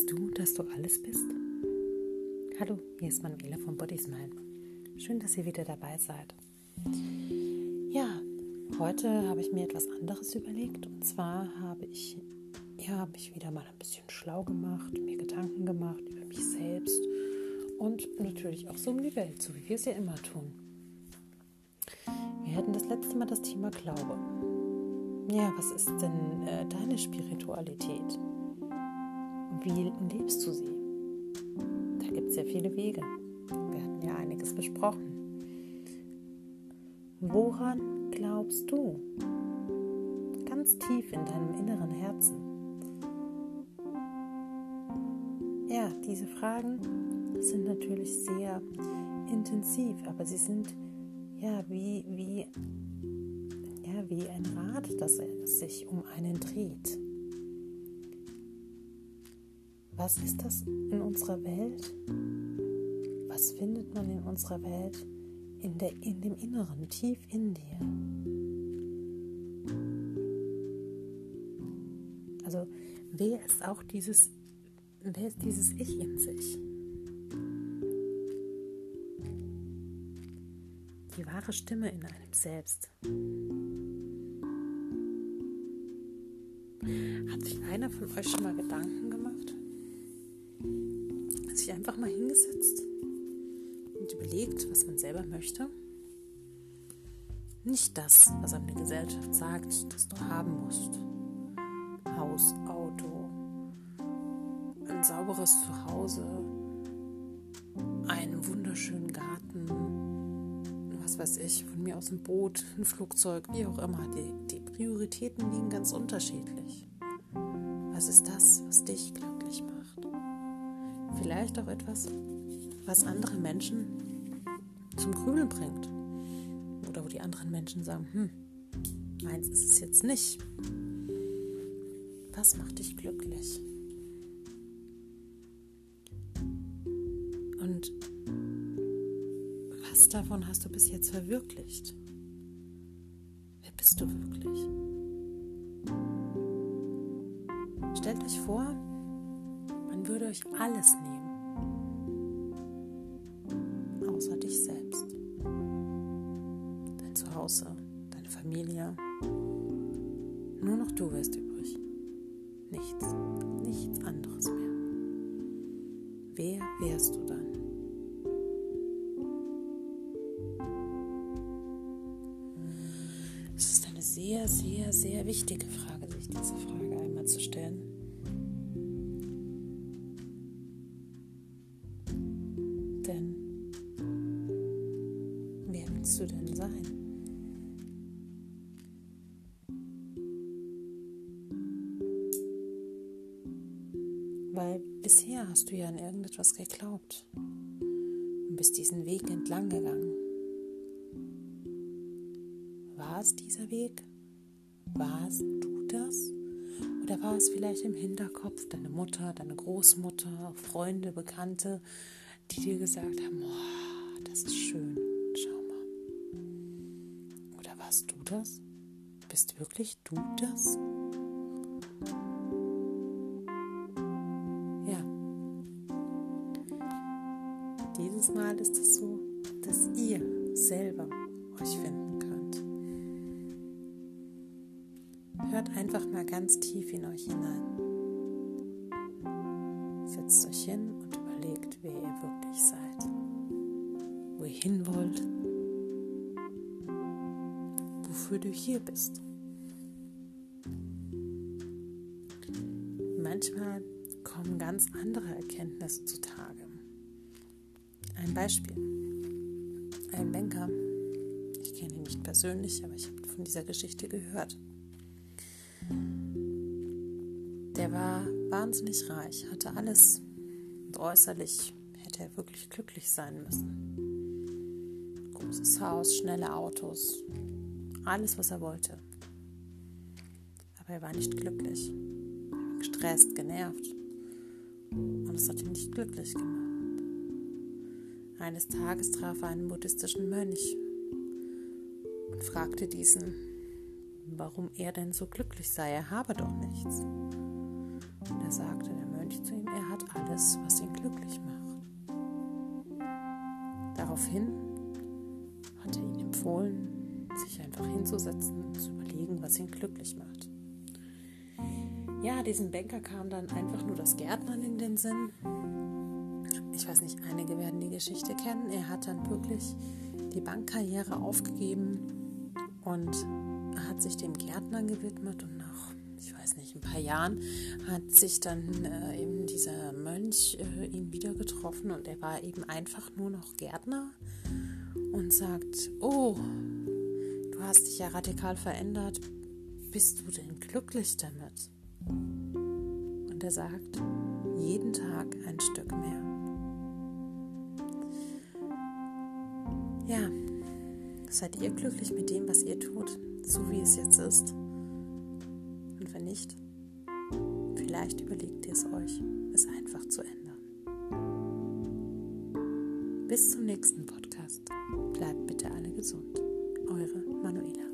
Weißt du, dass du alles bist? Hallo, hier ist Manuela von Body Smile. Schön, dass ihr wieder dabei seid. Ja, heute habe ich mir etwas anderes überlegt. Und zwar habe ich ja, mich wieder mal ein bisschen schlau gemacht, mir Gedanken gemacht über mich selbst und natürlich auch so um die Welt, so wie wir es ja immer tun. Wir hatten das letzte Mal das Thema Glaube. Ja, was ist denn äh, deine Spiritualität? Wie lebst du sie? Da gibt es ja viele Wege. Wir hatten ja einiges besprochen. Woran glaubst du? Ganz tief in deinem inneren Herzen. Ja, diese Fragen sind natürlich sehr intensiv, aber sie sind ja wie, wie, ja, wie ein Rad, das sich um einen dreht. Was ist das in unserer Welt? Was findet man in unserer Welt in, der, in dem Inneren, tief in dir? Also wer ist auch dieses, wer ist dieses Ich in sich? Die wahre Stimme in einem selbst. Hat sich einer von euch schon mal Gedanken gemacht? Sich einfach mal hingesetzt und überlegt, was man selber möchte. Nicht das, was einem die Gesellschaft sagt, dass du haben musst. Haus, Auto, ein sauberes Zuhause, einen wunderschönen Garten, was weiß ich, von mir aus ein Boot, ein Flugzeug, wie auch immer. Die, die Prioritäten liegen ganz unterschiedlich. Was ist das, was dich macht? Vielleicht auch etwas, was andere Menschen zum Grübeln bringt. Oder wo die anderen Menschen sagen, hm, meins ist es jetzt nicht. Was macht dich glücklich? Und was davon hast du bis jetzt verwirklicht? Wer bist du wirklich? Stellt euch vor, würde euch alles nehmen, außer dich selbst. Dein Zuhause, deine Familie. Nur noch du wärst übrig. Nichts, nichts anderes mehr. Wer wärst du dann? Es ist eine sehr, sehr, sehr wichtige Frage, sich diese Frage einmal zu stellen. Willst du denn sein? Weil bisher hast du ja an irgendetwas geglaubt und bist diesen Weg entlang gegangen. War es dieser Weg? Warst du das? Oder war es vielleicht im Hinterkopf deine Mutter, deine Großmutter, Freunde, Bekannte, die dir gesagt haben, oh, das ist schön, warst du das? Bist wirklich du das? Ja. Dieses Mal ist es so, dass ihr selber euch finden könnt. Hört einfach mal ganz tief in euch hinein. Setzt euch hin überlegt, wer ihr wirklich seid, wo ihr hin wollt wofür du hier bist. Manchmal kommen ganz andere Erkenntnisse zutage. Ein Beispiel. Ein Banker, ich kenne ihn nicht persönlich, aber ich habe von dieser Geschichte gehört. Der war wahnsinnig reich, hatte alles und äußerlich hätte er wirklich glücklich sein müssen. Großes Haus, schnelle Autos, alles, was er wollte. Aber er war nicht glücklich. Er war gestresst, genervt. Und es hat ihn nicht glücklich gemacht. Eines Tages traf er einen buddhistischen Mönch und fragte diesen, warum er denn so glücklich sei. Er habe doch nichts. Und er sagte, der meinte zu ihm, er hat alles, was ihn glücklich macht. Daraufhin hat er ihn empfohlen, sich einfach hinzusetzen und zu überlegen, was ihn glücklich macht. Ja, diesem Banker kam dann einfach nur das Gärtnern in den Sinn. Ich weiß nicht, einige werden die Geschichte kennen. Er hat dann wirklich die Bankkarriere aufgegeben und hat sich dem Gärtnern gewidmet und ich weiß nicht, ein paar Jahren hat sich dann äh, eben dieser Mönch äh, ihn wieder getroffen und er war eben einfach nur noch Gärtner und sagt, oh, du hast dich ja radikal verändert, bist du denn glücklich damit? Und er sagt, jeden Tag ein Stück mehr. Ja, seid ihr glücklich mit dem, was ihr tut, so wie es jetzt ist? Und wenn nicht, vielleicht überlegt ihr es euch, es einfach zu ändern. Bis zum nächsten Podcast. Bleibt bitte alle gesund. Eure Manuela.